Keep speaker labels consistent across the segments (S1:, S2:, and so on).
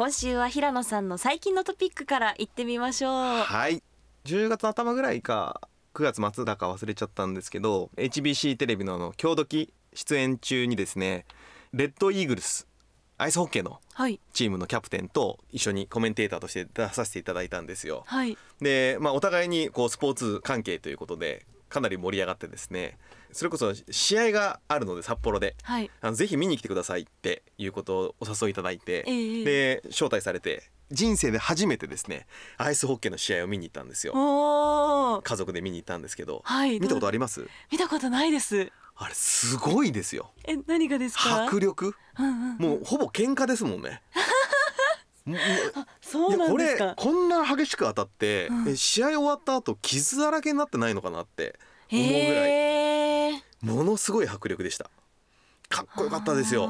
S1: 今週は平野さんの最近のトピックから行ってみましょう。
S2: はい。10月の頭ぐらいか9月末だか忘れちゃったんですけど HBC テレビのあの今日時出演中にですねレッドイーグルスアイスホッケーの
S1: はい。
S2: チームのキャプテンと一緒にコメンテーターとして出させていただいたんですよ。
S1: はい。
S2: で、まあ、お互いにこうスポーツ関係ということでかなり盛り上がってですねそれこそ試合があるので札幌で。
S1: はい。
S2: あのぜひ見に来てくださいっていうことをお誘いいただいて、
S1: ええ
S2: で招待されて人生で初めてですねアイスホッケーの試合を見に行ったんですよ。家族で見に行ったんですけど、
S1: はい。
S2: 見たことあ
S1: り
S2: ります？
S1: 見たことないです。
S2: あれすごいですよ。
S1: え何がですか？
S2: 迫力？
S1: うんうん
S2: もうほぼ喧嘩ですもんね。
S1: そうなんですか。
S2: こんな激しく当たって、
S1: うん。
S2: え試合終わった後傷だらけになってないのかなって思うぐらい。
S1: へー。
S2: ものすごい迫力でした。かっこよかったですよ。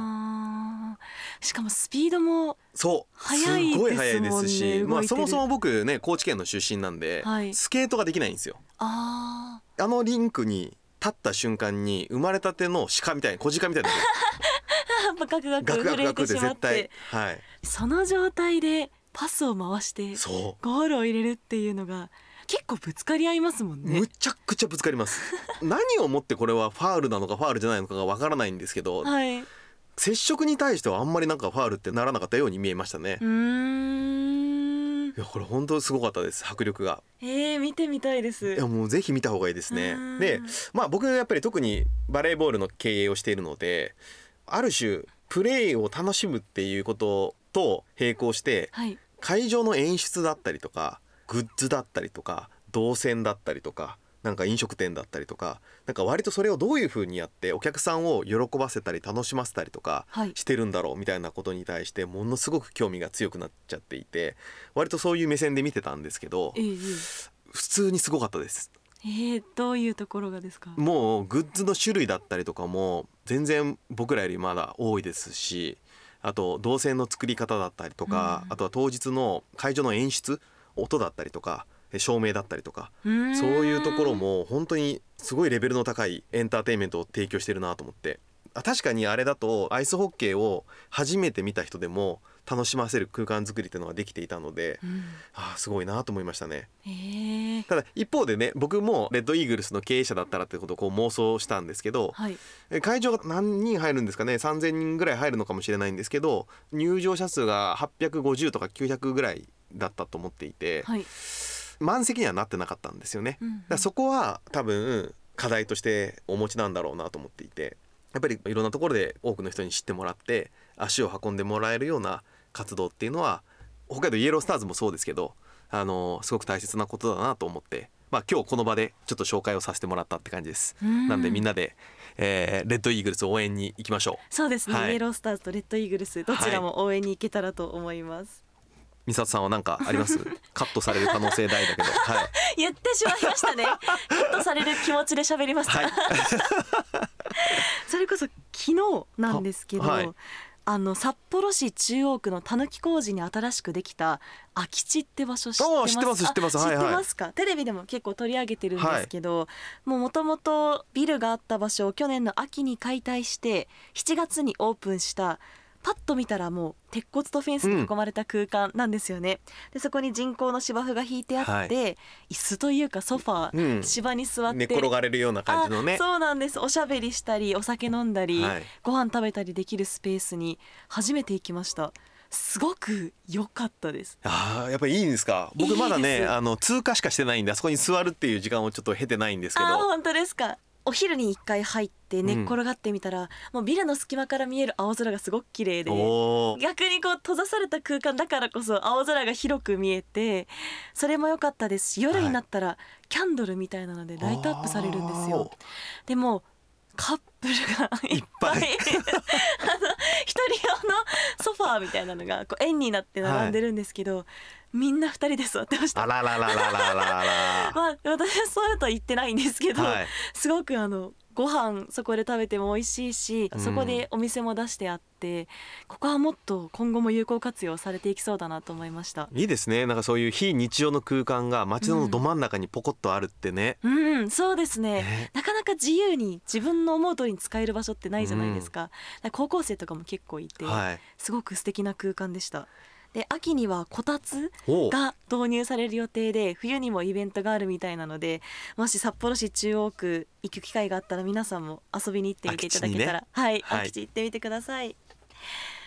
S1: しかもスピードも
S2: そう。
S1: 速いです
S2: すごい速いですしまあ、そもそも僕ね高知県の出身なんで、
S1: はい。
S2: スケートができないんですよ。
S1: あ
S2: あのリンクに立った瞬間に生まれたての鹿みたいに小鹿みたいな。
S1: ーガクガク震えてしまって。
S2: はい。
S1: その状態でパスを回して
S2: そ
S1: ゴールを入れるっていうのが結構ぶつかり合いますもん
S2: う、
S1: ね。
S2: むちゃくちゃぶつかります。何をもってこれはファールなのかファールじゃないのかがわからないんですけど、
S1: はい。
S2: 接触に対してはあんまりなんかファールってならなかったように見えましたね、
S1: うーん。
S2: いやこれ本当すごかったです迫力が。
S1: えー、見てみたいです。
S2: いやもうぜひ見た方がいいですね。
S1: うん。
S2: でまあ僕やっぱり特にバレーボールの経営をしているのである種プレーを楽しむっていうことと並行して
S1: はい。
S2: 会場の演出だったりとかグッズだったりとか動線だったりとかなんか飲食店だったりとかなんか割とそれをどういう風にやってお客さんを喜ばせたり楽しませたりとか
S1: はい。
S2: してるんだろうみたいなことに対してものすごく興味が強くなっちゃっていて割とそういう目線で見てたんですけど
S1: ええ
S2: 普通にすごかったです。
S1: えー、えーどういうところがですか？
S2: もうグッズの種類だったりとかも全然僕らよりまだ多いですしあと動線の作り方だったりとか、
S1: うん。
S2: あとは当日の会場の演出音だったりとかえ照明だったりとかそういうところも本当にすごいレベルの高いエンターテインメントを提供してるなと思って。あ確かにあれだとアイスホッケーを初めて見た人でも楽しませる空間作りっていうのができていたので
S1: うん。
S2: ああすごいなと思いましたね。
S1: えー、
S2: ただ一方でね僕もレッドイーグルスの経営者だったらってことをこう妄想したんですけど
S1: はい。
S2: え会場が何人入るんですかね？3,000人ぐらい入るのかもしれないんですけど入場者数が850とか900ぐらいだったと思っていて
S1: はい、
S2: 満席にはなってなかったんですよね。
S1: うんうん。
S2: だそこは多分課題としてお持ちなんだろうなと思っていてやっぱりいろんなところで多くの人に知ってもらって足を運んでもらえるような活動っていうのは北海道イエロースターズもそうですけどあのすごく大切なことだなと思って、まあ、今日この場でちょっと紹介をさせてもらったって感じです。
S1: うん。
S2: なんでみんなで、えーレッドイーグルス応援に行きましょう。
S1: そうですね、
S2: はい。
S1: イエロースターズとレッドイーグルスどちらも応援に行けたらと思います、
S2: 美里さんは何かあります？カットされる可能性大だけど。はい。
S1: 言ってしまいましたね。カットされる気持ちで喋りました、
S2: はい。
S1: それこそ昨日なんですけど、
S2: ははい。
S1: あの札幌市中央区のたぬき工事に新しくできた空き地って場所知ってます？
S2: 知ってます知ってます。
S1: か？テレビでも結構取り上げてるんですけど、もう元々ビルがあった場所を去年の秋に解体して7月にオープンしたパッと見たらもう鉄骨とフェンスに囲まれた空間なんですよね、でそこに人工の芝生が引いてあって、
S2: はい。
S1: 椅子というかソファー、
S2: うん。
S1: 芝に座って
S2: 寝転がれるような感じのね。
S1: あそうなんです。おしゃべりしたりお酒飲んだり、
S2: はい。
S1: ご飯食べたりできるスペースに初めて行きました。すごく良かったです。
S2: あーやっぱりいいんですか？僕まだねあの通過しかしてないんであそこに座るっていう時間をちょっと経てないんですけど。
S1: 本当ですか？お昼に一回入って寝っ転がってみたら、もうビルの隙間から見える青空がすごく綺麗で逆にこう閉ざされた空間だからこそ青空が広く見えてそれも良かったですし夜になったらキャンドルみたいなのでライトアップされるんですよ。でもカップルがいっぱい。
S2: いっぱい。
S1: あの一人用のソファーみたいなのがこう円になって並んでるんですけど、みんな二人で座ってました。
S2: あららららららら
S1: まあ私はそういうとは言ってないんですけど、
S2: はい。
S1: すごくあのご飯そこで食べても美味しいし、
S2: うん。
S1: そこでお店も出してあってここはもっと今後も有効活用されていきそうだなと思いました。
S2: いいですね。なんかそういう非日常の空間が街のど真ん中にポコッとあるってね、
S1: うん。そうですね。
S2: ね。
S1: なかなか自由に自分の思う通りに使える場所ってないじゃないですか,、だから高校生とかも結構いて、
S2: はい。
S1: すごく素敵な空間でしたで秋にはこたつが導入される予定で冬にもイベントがあるみたいなのでもし札幌市中央区行く機会があったら皆さんも遊びに行ってみていただけたら、はい
S2: はい。
S1: 空き地行ってみてください。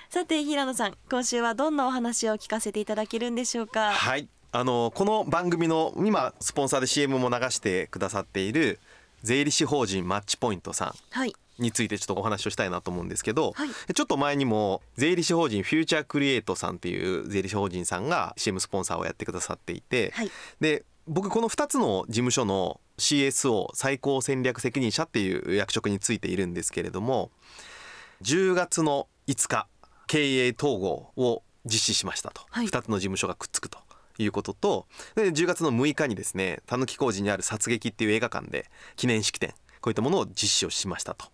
S1: さて平野さん今週はどんなお話を聞かせていただけるんでしょうか？
S2: はい。あのこの番組の今スポンサーで CM も流してくださっている税理士法人マッチポイントさん。
S1: はい
S2: についてちょっとお話をしたいなと思うんですけど、
S1: はい。
S2: ちょっと前にも税理士法人フューチャークリエイトさんっていう税理士法人さんが CM スポンサーをやってくださっていて、
S1: はい。
S2: で僕この2つの事務所の CSO 最高戦略責任者っていう役職についているんですけれども10月の5日経営統合を実施しましたと、
S1: はい。
S2: 2つの事務所がくっつくと。いうこととで10月の6日にですねたぬき工事にある殺撃っていう映画館で記念式典こういったものを実施をしましたと。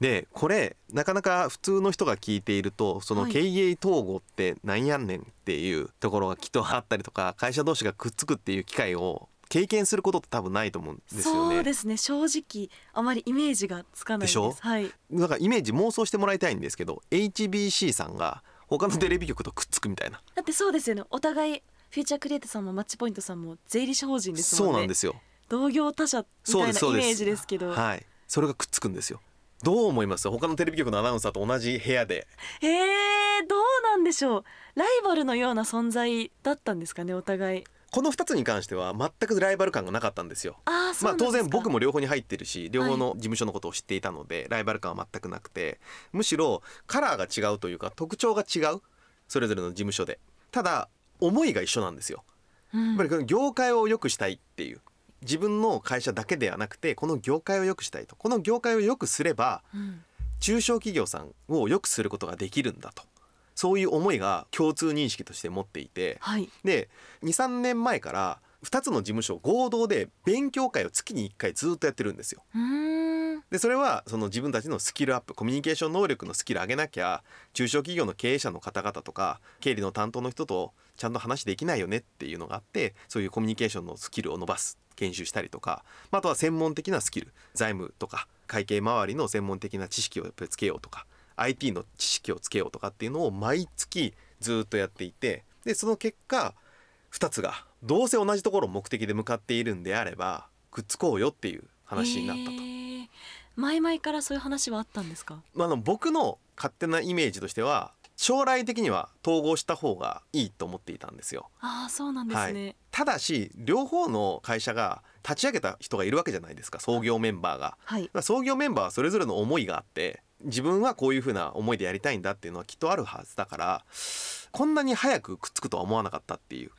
S2: でこれなかなか普通の人が聞いているとその
S1: はい。
S2: 経営統合ってなんやんねんっていうところがきっとあったりとか会社同士がくっつくっていう機会を経験することって多分ないと思うんですよね。
S1: そうですね正直あまりイメージがつかないで
S2: しょ？
S1: はい。
S2: だからイメージ妄想してもらいたいんですけど HBC さんが他のテレビ局とくっつくみたいな、
S1: だってそうですよね。お互いフューチャークリエイトさんもマッチポイントさんも税理士法人ですもんね。
S2: そうなんですよ。
S1: 同業他社みたいなイメージですけど。
S2: はい。それがくっつくんですよ。どう思います？他のテレビ局のアナウンサーと同じ部屋で。
S1: へえどうなんでしょう？ライバルのような存在だったんですかねお互い。
S2: この2つに関しては全くライバル感がなかったんですよ。
S1: あすか。
S2: まあ当然僕も両方に入ってるし両方の事務所のことを知っていたので、ライバル感は全くなくて。むしろカラーが違うというか特徴が違うそれぞれの事務所で。ただ思いが一緒なんですよ。
S1: うん。
S2: やっぱり業界を良くしたいっていう自分の会社だけではなくてこの業界を良くしたいと。この業界を良くすれば
S1: うん。
S2: 中小企業さんを良くすることができるんだと。そういう思いが共通認識として持っていて。
S1: はい。
S2: で23年前から2つの事務所合同で勉強会を月に1回ずっとやってるんですよ。でそれはその自分たちのスキルアップコミュニケーション能力のスキル上げなきゃ中小企業の経営者の方々とか経理の担当の人とちゃんと話できないよねっていうのがあってそういうコミュニケーションのスキルを伸ばす研修したりとかまああとは専門的なスキル財務とか会計周りの専門的な知識をやっぱりつけようとか IT の知識をつけようとかっていうのを毎月ずっとやっていてでその結果2つがどうせ同じところを目的で向かっているんであればくっつこうよっていう話になったと。
S1: 前々からそういう話はあったんですか？
S2: まあ、あの僕の勝手なイメージとしては将来的には統合した方がいいと思っていたんですよ。
S1: ああそうなんですね、
S2: ただし両方の会社が立ち上げた人がいるわけじゃないですか創業メンバーが。
S1: はい。
S2: まあ創業メンバーはそれぞれの思いがあって自分はこういうふうな思いでやりたいんだっていうのはきっとあるはずだからこんなに早くくっつくとは思わなかったっていう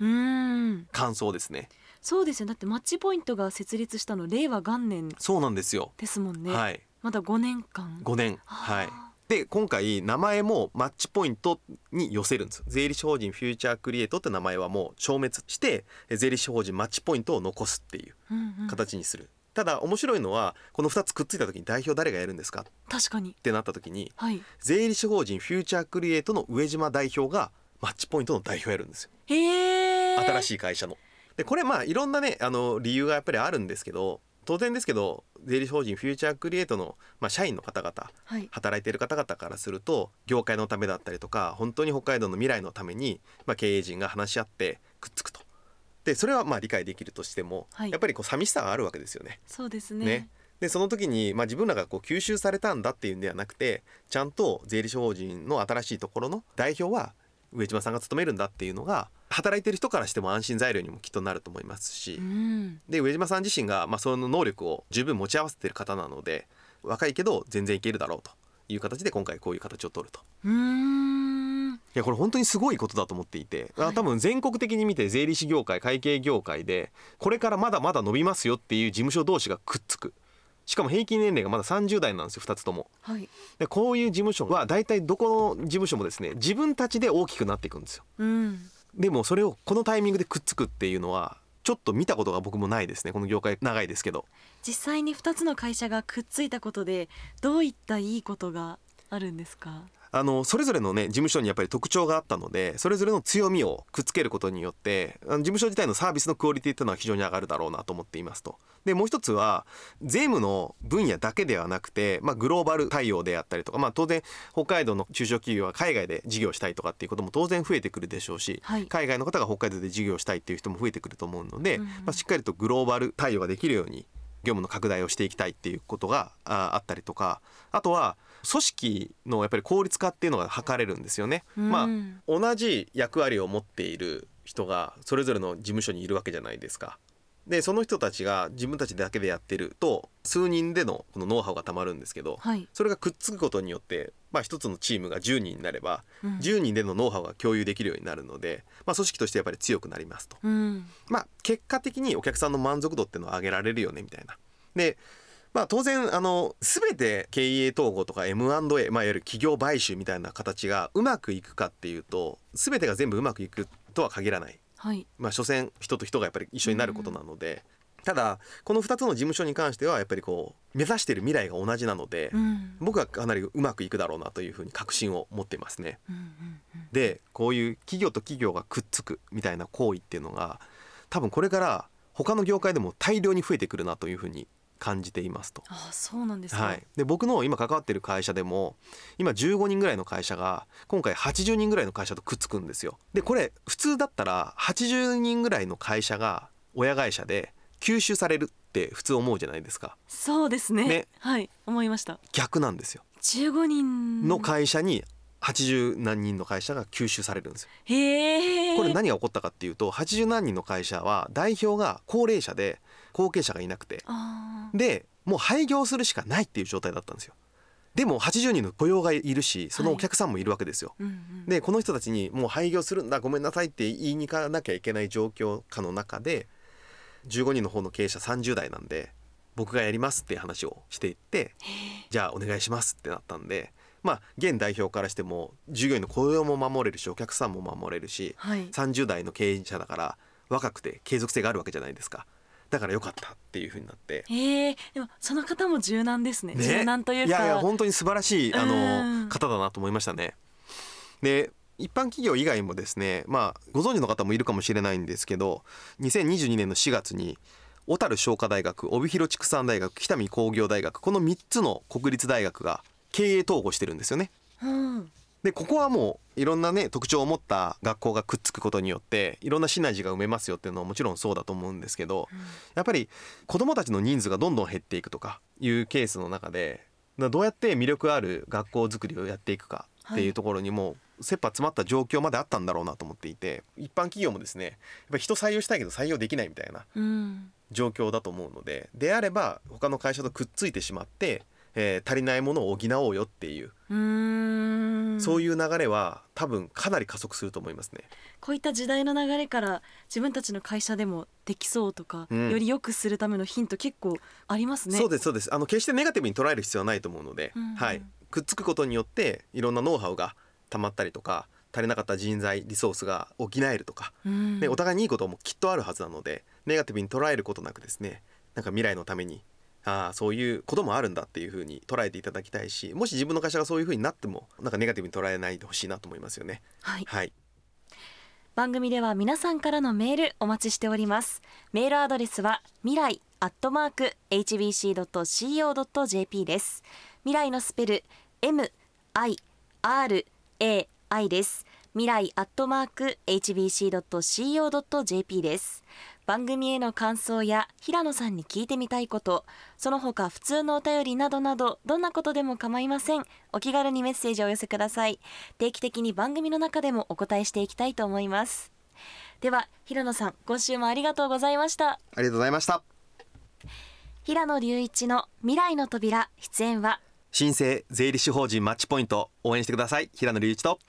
S2: 感想ですね。
S1: そうですよ。だってマッチポイントが設立したの令和元年
S2: そうなんですよ。
S1: ですもんね、
S2: はい。
S1: まだ5年間。
S2: 5年。はいで今回名前もマッチポイントに寄せるんです税理士法人フューチャークリエイトって名前はもう消滅してえ税理士法人マッチポイントを残すっていう
S1: うんうん。
S2: 形にする、ただ面白いのはこの2つくっついた時に代表誰がやるんですか？っ
S1: 確かに。
S2: てなった時に
S1: はい。
S2: 税理士法人フューチャークリエイトの上島代表がマッチポイントの代表やるんですよ。
S1: へえ
S2: 新
S1: い
S2: しい会社の。でこれまあいろんなねあの理由がやっぱりあるんですけど当然ですけど税理士法人フューチャークリエイトの、まあ、社員の方々
S1: はい
S2: 働いている方々からすると業界のためだったりとか本当に北海道の未来のために、まあ、経営陣が話し合ってくっつくと。でそれはまあ理解できるとしても、
S1: はい
S2: やっぱりこう寂しさがあるわけですよね。
S1: そうですね
S2: ねでその時に、まあ、自分らがこう吸収されたんだっていうんではなくてちゃんと税理士法人の新しいところの代表は上島さんが務めるんだっていうのが働いてる人からしても安心材料にもきっとなると思いますし、
S1: うん。
S2: で上島さん自身が、まあ、その能力を十分持ち合わせてる方なので若いけど全然いけるだろうという形で今回こういう形を取ると。
S1: うーん。
S2: いやこれ本当にすごいことだと思っていて、あ
S1: はい。
S2: 多分全国的に見て税理士業界会計業界でこれからまだまだ伸びますよっていう事務所同士がくっつくしかも平均年齢がまだ30代なんですよ2つとも。
S1: はい。
S2: でこういう事務所は大体どこの事務所もですね自分たちで大きくなっていくんですよ。
S1: うん。
S2: でもそれをこのタイミングでくっつくっていうのはちょっと見たことが僕もないですね。この業界長いですけど。
S1: 実際に2つの会社がくっついたことでどういったいいことがあるんですか？
S2: あのそれぞれのね事務所にやっぱり特徴があったのでそれぞれの強みをくっつけることによってあの事務所自体のサービスのクオリティっていうのは非常に上がるだろうなと思っていますと。でもう一つは税務の分野だけではなくて、まあ、グローバル対応であったりとか、まあ、当然北海道の中小企業は海外で事業したいとかっていうことも当然増えてくるでしょうし、
S1: はい
S2: 海外の方が北海道で事業したいっていう人も増えてくると思うので、
S1: うんうん
S2: まあ、しっかりとグローバル対応ができるように業務の拡大をしていきたいっていうことがああったりとかあとは組織のやっぱり効率化っていうのが図れるんですよね。
S1: うん
S2: まあ同じ役割を持っている人がそれぞれの事務所にいるわけじゃないですか。でその人たちが自分たちだけでやってると数人でのこのノウハウがたまるんですけど
S1: はい、
S2: それがくっつくことによって、まあ、一つのチームが10人になれば
S1: うん
S2: 10人でのノウハウが共有できるようになるので、まあ、組織としてやっぱり強くなりますと。
S1: うん
S2: まあ、結果的にお客さんの満足度っていうのを上げられるよねみたいな。でまあ、当然あの全て経営統合とか M&A、まあ、いわゆる企業買収みたいな形がうまくいくかっていうと全てが全部うまくいくとは限らない、
S1: はい。
S2: まあ、所詮人と人がやっぱり一緒になることなので、ただこの2つの事務所に関してはやっぱりこう目指している未来が同じなので、
S1: うん。
S2: 僕はかなりうまくいくだろうなというふうに確信を持っていますね。
S1: うんうんうん。
S2: でこういう企業と企業がくっつくみたいな行為っていうのが多分これから他の業界でも大量に増えてくるなというふうに感じていますと。
S1: あそうなんですか、
S2: はい、で僕の今関わってる会社でも今15人ぐらいの会社が今回80人ぐらいの会社とくっつくんですよ。でこれ普通だったら80人ぐらいの会社が親会社で吸収されるって普通思うじゃないですか。
S1: そうですね。
S2: ね。
S1: はい。思いました。
S2: 逆なんですよ。
S1: 15人。
S2: の会社に80何人の会社が吸収されるんですよ。これ何が起こったかっていうと80何人の会社は代表が高齢者で後継者がいなくて。でもう廃業するしかないっていう状態だったんですよ。でも80人の雇用がいるしそのお客さんもいるわけですよ、
S1: うんうん
S2: でこの人たちにもう廃業するんだごめんなさいって言いに行かなきゃいけない状況下の中で15人の方の経営者30代なんで僕がやりますっていう話をしていってじゃあお願いしますってなったんでまあ現代表からしても従業員の雇用も守れるしお客さんも守れるし
S1: はい。
S2: 30代の経営者だから若くて継続性があるわけじゃないですか。だからよかったっていうふうになって。
S1: へえでもその方も柔軟ですね。柔軟というか。
S2: いやいや本当に素晴らしいあ
S1: うん。
S2: の方だなと思いましたね。で一般企業以外もですねまあご存知の方もいるかもしれないんですけど2022年の4月に小樽商科大学帯広畜産大学北見工業大学この3つの国立大学が経営統合してるんですよね。
S1: うん。
S2: でここはもういろんなね特徴を持った学校がくっつくことによっていろんなシナジーが埋めますよっていうのはもちろんそうだと思うんですけど、やっぱり子どもたちの人数がどんどん減っていくとかいうケースの中でなどうやって魅力ある学校づくりをやっていくかっていうところにも切羽詰まった状況まであったんだろうなと思っていて一般企業もですねやっぱり人採用したいけど採用できないみたいな
S1: うん。
S2: 状況だと思うのでであれば他の会社とくっついてしまって、えー足りないものを補おうよっていう、そういう流れは多分かなり加速すると思いますね。
S1: こういった時代の流れから自分たちの会社でもできそうとか、
S2: うん。
S1: より良くするためのヒント結構ありますね。
S2: そうですそうです。あの決してネガティブに捉える必要はないと思うので、
S1: うん
S2: はい、くっつくことによっていろんなノウハウがたまったりとか足りなかった人材リソースが補えるとか、
S1: うん。
S2: ね、お互いにいいこともきっとあるはずなのでネガティブに捉えることなくですねなんか未来のためにああそういうこともあるんだっていうふうに捉えていただきたいしもし自分の会社がそういうふうになってもなんかネガティブに捉えないでほしいなと思いますよね。
S1: はい。
S2: はい。
S1: 番組では皆さんからのメールお待ちしております。メールアドレスは未来アットマーク hbc.co.jp です。未来のスペル MIRAI です。未来アットマーク hbc.co.jp です番組への感想や平野さんに聞いてみたいことその他普通のお便りなどなどどんなことでも構いません。お気軽にメッセージをお寄せください。定期的に番組の中でもお答えしていきたいと思います。では平野さん今週もありがとうございました。
S2: ありがとうございました。
S1: 平野隆一の未来の扉出演は？
S2: 新生税理士法人マッチポイント。応援してください。平野隆一と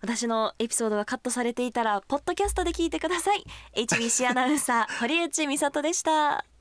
S1: 私のエピソードがカットされていたらポッドキャストで聞いてください。HBC アナウンサー堀内美里でした。